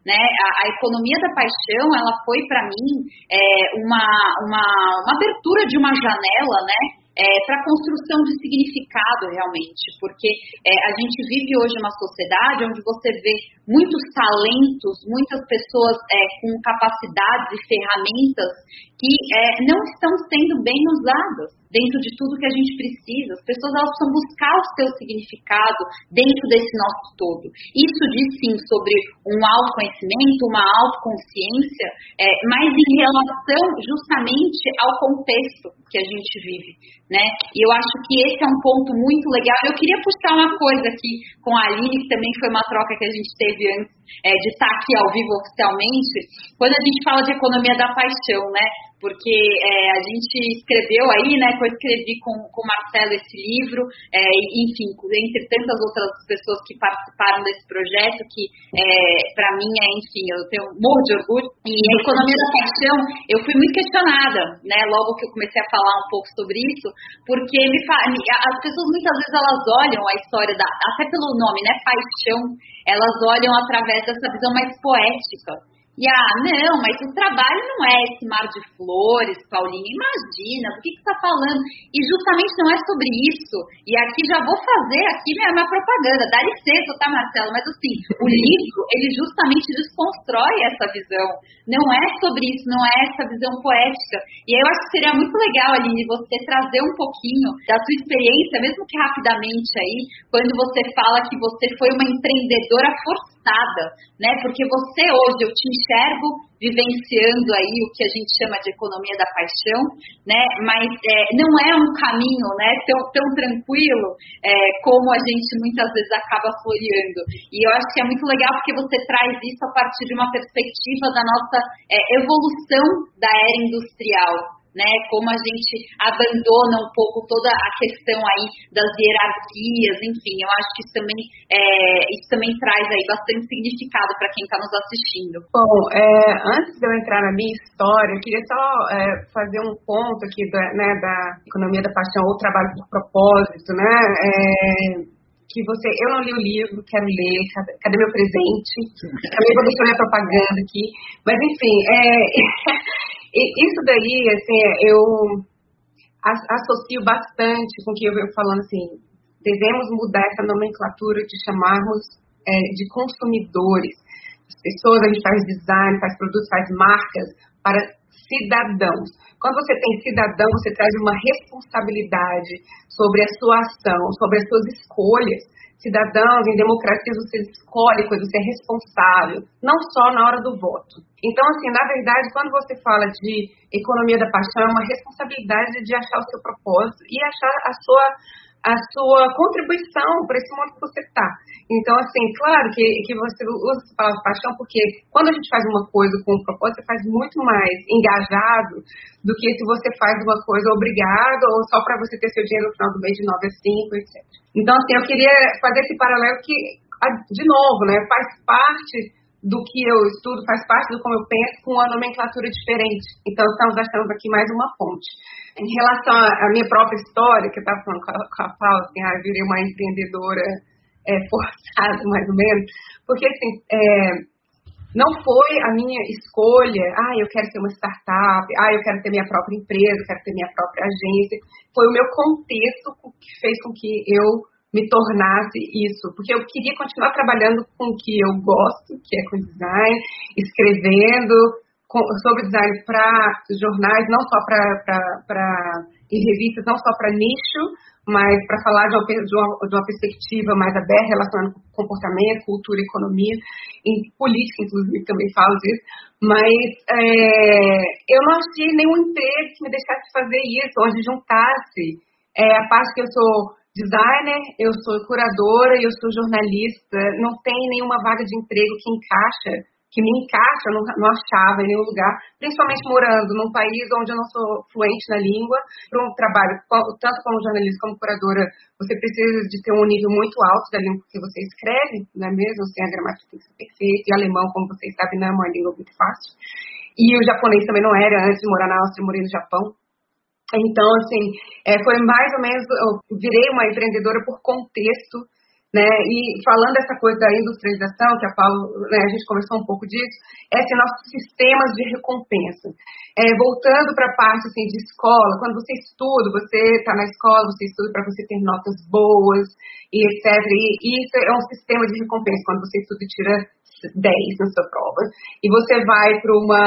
[SPEAKER 4] Né? A, a economia da paixão, ela foi para mim é, uma, uma, uma abertura de uma janela, né? É, para a construção de significado realmente, porque é, a gente vive hoje uma sociedade onde você vê muitos talentos, muitas pessoas é, com capacidades e ferramentas que é, não estão sendo bem usadas dentro de tudo que a gente precisa. As pessoas elas precisam buscar o seu significado dentro desse nosso todo. Isso diz sim sobre um autoconhecimento, uma autoconsciência, é, mas em relação justamente ao contexto que a gente vive. Né? E eu acho que esse é um ponto muito legal. Eu queria puxar uma coisa aqui com a Aline, que também foi uma troca que a gente teve antes é, de estar aqui ao vivo oficialmente, quando a gente fala de economia da paixão, né? Porque é, a gente escreveu aí, né, que eu escrevi com, com o Marcelo esse livro, é, enfim, entre tantas outras pessoas que participaram desse projeto, que é, para mim é, enfim, eu tenho um morro de orgulho. E a economia da paixão, eu fui muito questionada, né, logo que eu comecei a falar um pouco sobre isso, porque me, as pessoas muitas vezes elas olham a história da, até pelo nome, né, paixão, elas olham através dessa visão mais poética e ah, não, mas o trabalho não é esse mar de flores, Paulinha. Imagina, que, que você está falando? E justamente não é sobre isso. E aqui já vou fazer aqui minha, minha propaganda. Dá licença, tá, Marcelo? Mas assim, o livro, ele justamente desconstrói essa visão. Não é sobre isso, não é essa visão poética. E eu acho que seria muito legal, Aline, você trazer um pouquinho da sua experiência, mesmo que rapidamente aí, quando você fala que você foi uma empreendedora forçada né? Porque você hoje, eu te enxergo vivenciando aí o que a gente chama de economia da paixão, né? Mas é, não é um caminho, né? Tão, tão tranquilo é, como a gente muitas vezes acaba floreando. E eu acho que é muito legal porque você traz isso a partir de uma perspectiva da nossa é, evolução da era industrial, né? Como a gente abandona um pouco toda a questão aí das hierarquias, enfim, eu acho que isso também, é, isso também traz aí bastante significado para quem está nos assistindo.
[SPEAKER 3] Bom, é, antes de eu entrar na minha história, eu queria só é, fazer um ponto aqui da, né, da economia da paixão ou trabalho por propósito, né? É, que você, eu não li o livro, quero ler, cadê, cadê meu presente? Também vou deixar minha propaganda aqui, mas enfim, é, <laughs> isso daí, assim, eu associo bastante com o que eu venho falando, assim, devemos mudar essa nomenclatura de chamarmos é, de consumidores. As pessoas, a gente faz design, faz produtos, faz marcas para cidadãos. Quando você tem cidadão, você traz uma responsabilidade sobre a sua ação, sobre as suas escolhas cidadãos, em democracia você escolhe coisas, você é responsável, não só na hora do voto. Então, assim, na verdade, quando você fala de economia da paixão, é uma responsabilidade de achar o seu propósito e achar a sua a sua contribuição para esse mundo que você está. Então, assim, claro que, que você usa essa palavra paixão, porque quando a gente faz uma coisa com um propósito, você faz muito mais engajado do que se você faz uma coisa obrigado ou só para você ter seu dinheiro no final do mês de 9 a 5, etc. Então, assim, eu queria fazer esse paralelo que, de novo, né, faz parte do que eu estudo, faz parte do como eu penso, com uma nomenclatura diferente. Então, estamos achando aqui mais uma ponte. Em relação à minha própria história, que eu estava falando com a, Paula, assim, ah, eu virei uma empreendedora é, <laughs> forçada, mais ou menos, porque, assim, é, não foi a minha escolha, ah, eu quero ter uma startup, ah, eu quero ter minha própria empresa, quero ter minha própria agência. Foi o meu contexto que fez com que eu me tornasse isso, porque eu queria continuar trabalhando com o que eu gosto, que é com design, escrevendo com, sobre design para jornais, não só para revistas, não só para nicho, mas para falar de uma, de, uma, perspectiva mais aberta, relacionando com comportamento, cultura, economia, em política, inclusive, também falo disso. Mas é, eu não achei nenhum emprego que me deixasse fazer isso, onde juntasse é, a parte que eu sou designer, eu sou curadora e eu sou jornalista. Não tem nenhuma vaga de emprego que encaixa, que me encaixa, não, não achava em nenhum lugar, principalmente morando num país onde eu não sou fluente na língua. Para um trabalho, tanto como jornalista como curadora, você precisa de ter um nível muito alto da língua que você escreve, não é mesmo? Sem a gramática tem que ser perfeita. E alemão, como vocês sabem, não é uma língua muito fácil. E o japonês também não era, antes de morar na Áustria, eu morei no Japão. Então, assim, é, foi mais ou menos, eu virei uma empreendedora por contexto, né? E falando dessa coisa da industrialização, que a Paulo, né, a gente conversou um pouco disso, é assim, nossos sistemas de recompensa. é, voltando para a parte assim, de escola, quando você estuda, você está na escola, você estuda para você ter notas boas e etc. E, e isso é um sistema de recompensa, quando você estuda e tira 10 na sua prova. E você vai para uma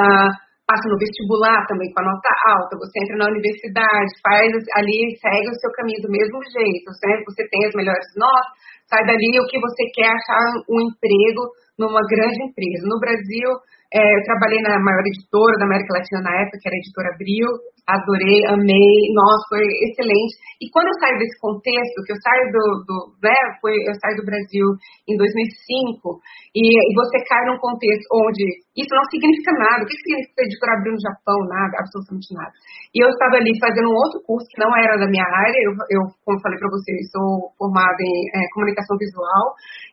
[SPEAKER 3] passa no vestibular também com a nota alta, você entra na universidade, faz ali, segue o seu caminho do mesmo jeito, né? você tem as melhores notas, sai dali o que você quer achar um emprego numa grande empresa. No Brasil, é, eu trabalhei na maior editora da América Latina na época, que era a editora Abril, adorei, amei, nossa, foi excelente. E quando eu saio desse contexto, que eu saio do, do né, foi, eu saio do Brasil em 2005, e, e, você cai num contexto onde isso não significa nada. O que significa editora Abril no Japão? Nada, absolutamente nada. E eu estava ali fazendo um outro curso que não era da minha área, eu, eu como falei para vocês, sou formada em é, comunicação visual,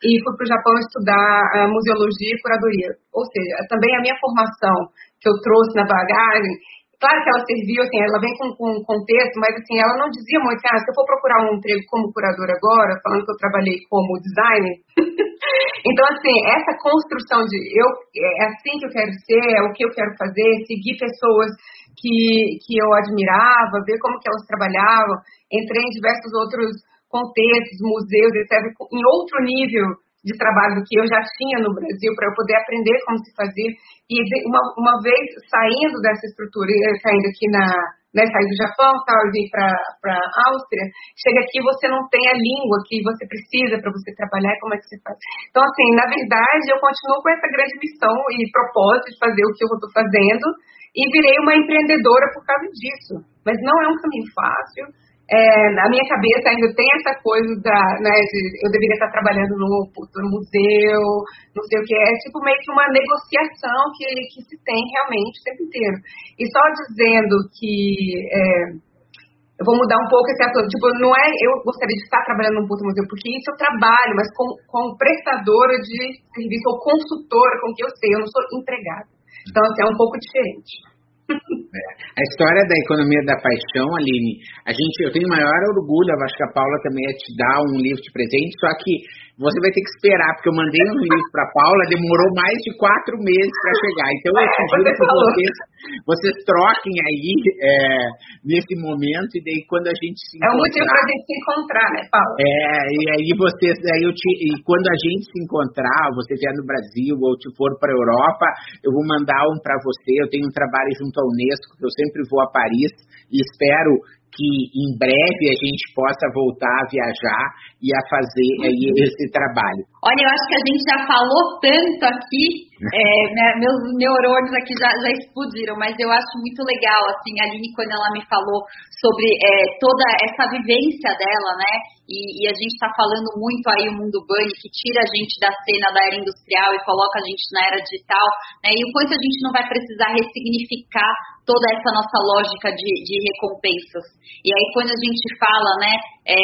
[SPEAKER 3] e fui para o Japão estudar uh, museologia e curadoria. Ou seja, também a minha formação que eu trouxe na bagagem Claro que ela serviu, assim, ela vem com, um contexto, mas assim, ela não dizia muito, ah, se eu for procurar um emprego como curadora agora, falando que eu trabalhei como designer. <laughs> então, assim, essa construção de eu é assim que eu quero ser, é o que eu quero fazer, seguir pessoas que, que eu admirava, ver como que elas trabalhavam, entrei em diversos outros contextos, museus, etc., em outro nível de trabalho que eu já tinha no Brasil para eu poder aprender como se fazia. E uma, uma vez saindo dessa estrutura, saindo aqui na, né, sair do Japão, tal, e vir para a Áustria, chega aqui você não tem a língua que você precisa para você trabalhar, como é que você faz? Então, assim, na verdade, eu continuo com essa grande missão e propósito de fazer o que eu estou fazendo e virei uma empreendedora por causa disso. Mas não é um caminho fácil, é, na minha cabeça ainda tem essa coisa da, né, de eu deveria estar trabalhando no, no museu, não sei o que, é tipo meio que uma negociação que, que se tem realmente o tempo inteiro. E só dizendo que é, eu vou mudar um pouco esse ator, tipo, não é eu gostaria de estar trabalhando no puto museu, porque isso eu trabalho, mas com, com prestadora de serviço ou consultora, com que eu sei, eu não sou empregada. Então, assim, é um pouco diferente. <laughs>
[SPEAKER 2] É. A história da economia da paixão, Aline, a gente, eu tenho maior orgulho, eu acho que a Paula também ia te dar um livro de presente, só que você vai ter que esperar, porque eu mandei um livro para Paula, demorou mais de quatro meses para chegar. Então eu sugiro que vocês, vocês troquem aí é, nesse momento, e daí quando a gente se
[SPEAKER 3] encontrar... É um motivo para a gente se encontrar, né, Paula?
[SPEAKER 2] É, e aí vocês, aí eu te, e quando a gente se encontrar, você vier no Brasil ou te for para a Europa, eu vou mandar um para você. Eu tenho um trabalho junto à Unesco, que eu sempre vou a Paris, e espero que em breve a gente possa voltar a viajar e a fazer aí esse trabalho.
[SPEAKER 4] Olha, eu acho que a gente já falou tanto aqui, <laughs> é, meus neurônios aqui já, já explodiram, mas eu acho muito legal, assim, a Aline, quando ela me falou sobre é, toda essa vivência dela, né? E, e a gente está falando muito aí o mundo bunny, que tira a gente da cena da era industrial e coloca a gente na era digital, né? E o quanto a gente não vai precisar ressignificar toda essa nossa lógica de, de recompensas. E aí quando a gente fala, né, é,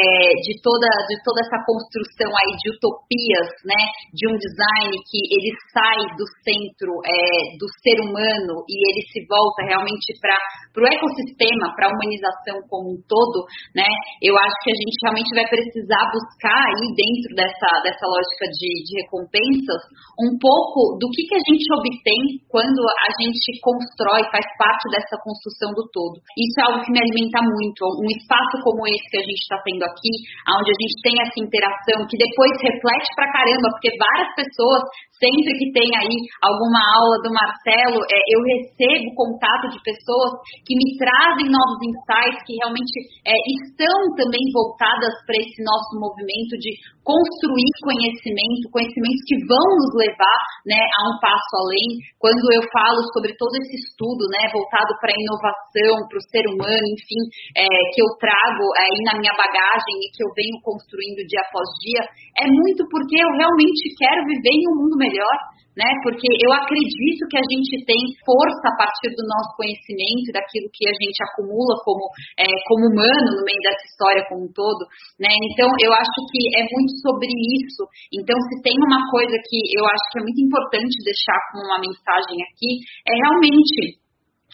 [SPEAKER 4] de, toda, de toda essa construção aí de utopias, né, de um design que ele sai do centro é, do ser humano e ele se volta realmente para o ecossistema, para a humanização como um todo, né, eu acho que a gente realmente vai precisar buscar aí dentro dessa, dessa lógica de, de recompensas um pouco do que, que a gente obtém quando a gente constrói, faz parte dessa construção do todo. Isso é algo que me alimenta muito. Um espaço como esse que a gente está aqui, onde a gente tem essa interação, que depois reflete pra caramba, porque várias pessoas, sempre que tem aí alguma aula do Marcelo, é, eu recebo contato de pessoas que me trazem novos insights, que realmente é, estão também voltadas para esse nosso movimento de construir conhecimento, conhecimentos que vão nos levar né, a um passo além. Quando eu falo sobre todo esse estudo né, voltado para a inovação, para o ser humano, enfim, é, que eu trago aí na minha bagagem e que eu venho construindo dia após dia, é muito porque eu realmente quero viver em um mundo melhor né? Porque eu acredito que a gente tem força a partir do nosso conhecimento, daquilo que a gente acumula como, é, como humano no meio dessa história como um todo, né? Então eu acho que é muito sobre isso. Então se tem uma coisa que eu acho que é muito importante deixar como uma mensagem aqui, é realmente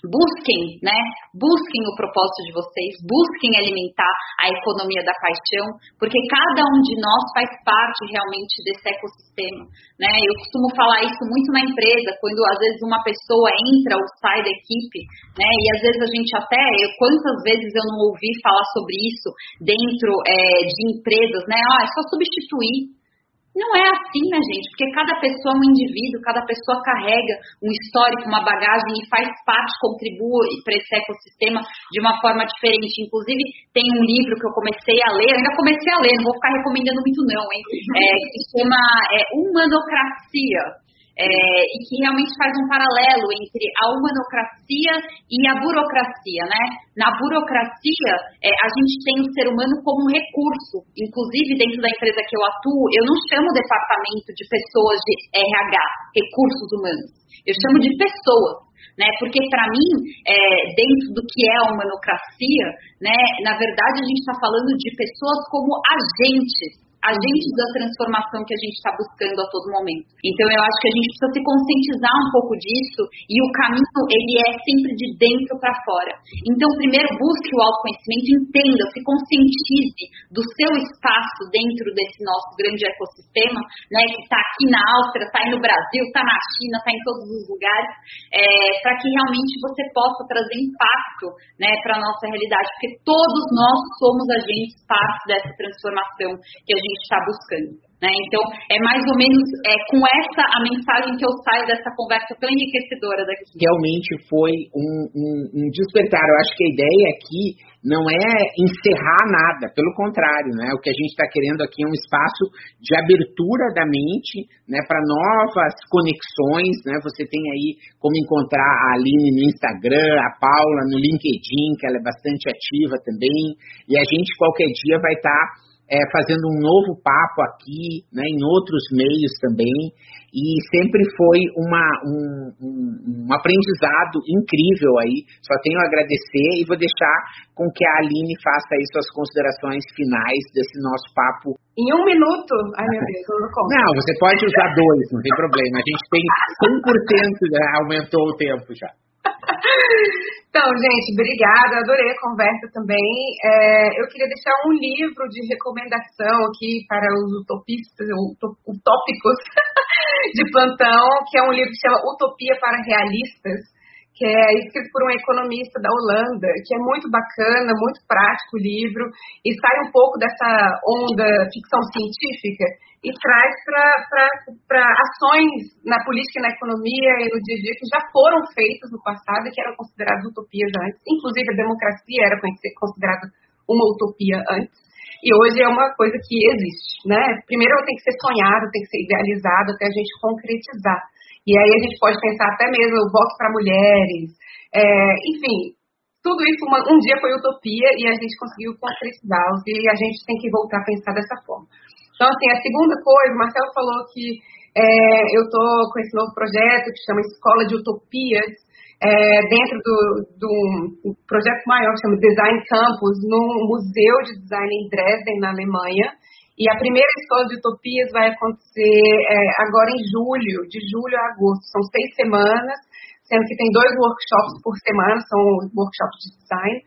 [SPEAKER 4] busquem, né? Busquem o propósito de vocês, busquem alimentar a economia da paixão, porque cada um de nós faz parte realmente desse ecossistema, né? Eu costumo falar isso muito na empresa, quando às vezes uma pessoa entra ou sai da equipe, né? E às vezes a gente até, eu, quantas vezes eu não ouvi falar sobre isso dentro é, de empresas, né? Ah, é só substituir. Não é assim, né, gente? Porque cada pessoa é um indivíduo, cada pessoa carrega um histórico, uma bagagem e faz parte, contribui para esse ecossistema de uma forma diferente. Inclusive, tem um livro que eu comecei a ler, ainda comecei a ler, não vou ficar recomendando muito não, hein? É, que se chama é, Humanocracia é, e que realmente faz um paralelo entre a humanocracia e a burocracia, né? Na burocracia, é, a gente tem o ser humano como um recurso. Inclusive, dentro da empresa que eu atuo, eu não chamo departamento de pessoas de RH, recursos humanos. Eu chamo de pessoas. Né, porque para mim, é, dentro do que é a humanocracia, né, na verdade a gente está falando de pessoas como agentes agentes da transformação que a gente está buscando a todo momento. Então eu acho que a gente precisa se conscientizar um pouco disso e o caminho ele é sempre de dentro para fora. Então primeiro busque o autoconhecimento, entenda, se conscientize do seu espaço dentro desse nosso grande ecossistema, né, que está aqui na Áustria, está no Brasil, está na China, está em todos os lugares, é, para que realmente você possa trazer impacto, né, para a nossa realidade, porque todos nós somos agentes parte dessa transformação que a gente está buscando. Né? Então, é mais ou menos é, com essa a mensagem que eu saio dessa conversa tão enriquecedora daqui.
[SPEAKER 2] Realmente foi um, um, um despertar. Eu acho que a ideia aqui não é encerrar nada, pelo contrário, né? O que a gente está querendo aqui é um espaço de abertura da mente, né, para novas conexões, né? Você tem aí como encontrar a Aline no Instagram, a Paula no LinkedIn, que ela é bastante ativa também, e a gente qualquer dia vai estar tá é, fazendo um novo papo aqui, né, em outros meios também, e sempre foi uma, um, um, um, aprendizado incrível aí. Só tenho a agradecer e vou deixar com que a Aline faça aí suas considerações finais desse nosso papo.
[SPEAKER 3] Em um minuto? Ai, meu Deus, eu não conto.
[SPEAKER 2] Não, você pode usar dois, não tem problema. A gente tem 100%, já aumentou o tempo já.
[SPEAKER 3] Então, gente, obrigada, adorei a conversa também. É, eu queria deixar um livro de recomendação aqui para os utopistas, utópicos <laughs> de plantão, que é um livro que chama Utopia para Realistas, que é escrito por um economista da Holanda, que é muito bacana, muito prático o livro, e sai um pouco dessa onda ficção científica e traz para ações na política e na economia e no dia a dia que já foram feitas no passado e que eram consideradas utopias antes. Inclusive, a democracia era considerada uma utopia antes. E hoje é uma coisa que existe, né? Primeiro tem que ser sonhado, tem que ser idealizado até a gente concretizar. E aí a gente pode pensar até mesmo o voto para mulheres, é, enfim, tudo isso uma, um dia foi utopia e a gente conseguiu concretizá-los e a gente tem que voltar a pensar dessa forma. Então, assim, a segunda coisa, o Marcelo falou que é, eu estou com esse novo projeto que chama Escola de Utopias, é, dentro do um projeto maior que chama Design Campus, no Museu de Design em Dresden, na Alemanha. E a primeira escola de utopias vai acontecer é, agora em julho, de julho a agosto. São seis semanas, sendo que tem dois workshops por semana, são workshops de design.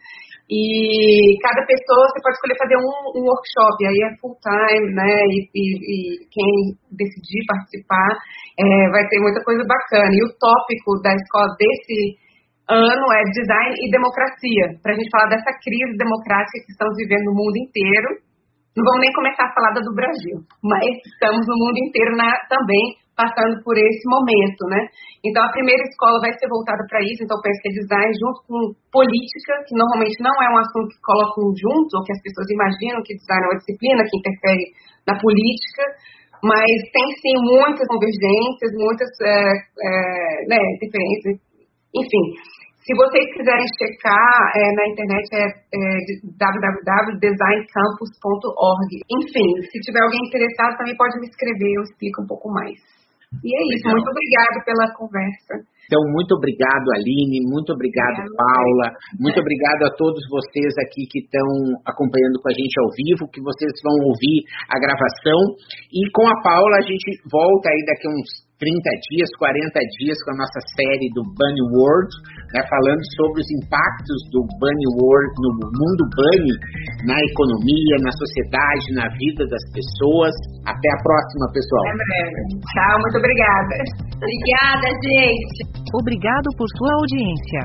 [SPEAKER 3] E cada pessoa você pode escolher fazer um, um workshop, aí é full time, né? E, e, e quem decidir participar é, vai ter muita coisa bacana. E o tópico da escola desse ano é design e democracia, para a gente falar dessa crise democrática que estamos vivendo no mundo inteiro não vamos nem começar a falar do Brasil, mas estamos no mundo inteiro também passando por esse momento, né? Então a primeira escola vai ser voltada para isso, então é design junto com política, que normalmente não é um assunto que colocam juntos, ou que as pessoas imaginam que design é uma disciplina que interfere na política, mas tem sim muitas convergências, muitas é, é, né, interferências, enfim. Se vocês quiserem checar é, na internet é, é www.designcampus.org. Enfim, se tiver alguém interessado também pode me escrever, eu explico um pouco mais. E é isso, Legal. muito obrigada pela conversa.
[SPEAKER 2] Então, muito obrigado, Aline, muito obrigado, Paula, muito obrigado a todos vocês aqui que estão acompanhando com a gente ao vivo, que vocês vão ouvir a gravação. E com a Paula, a gente volta aí daqui uns 30 dias, 40 dias com a nossa série do Bunny World, né, falando sobre os impactos do Bunny World no mundo Bunny, na economia, na sociedade, na vida das pessoas. Até a próxima, pessoal.
[SPEAKER 3] Até breve. Tchau, muito obrigada.
[SPEAKER 4] Obrigada, gente.
[SPEAKER 5] Obrigado por sua audiência.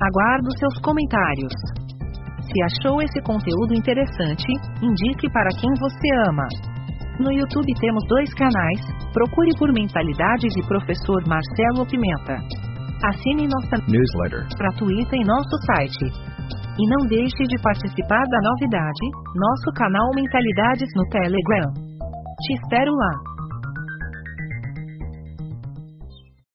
[SPEAKER 5] Aguardo seus comentários. Se achou esse conteúdo interessante, indique para quem você ama. No YouTube temos dois canais, procure por Mentalidade de Professor Marcelo Pimenta. Assine nossa
[SPEAKER 6] Newsletter.
[SPEAKER 5] gratuita em nosso site. E não deixe de participar da novidade, nosso canal Mentalidades no Telegram. Te espero lá.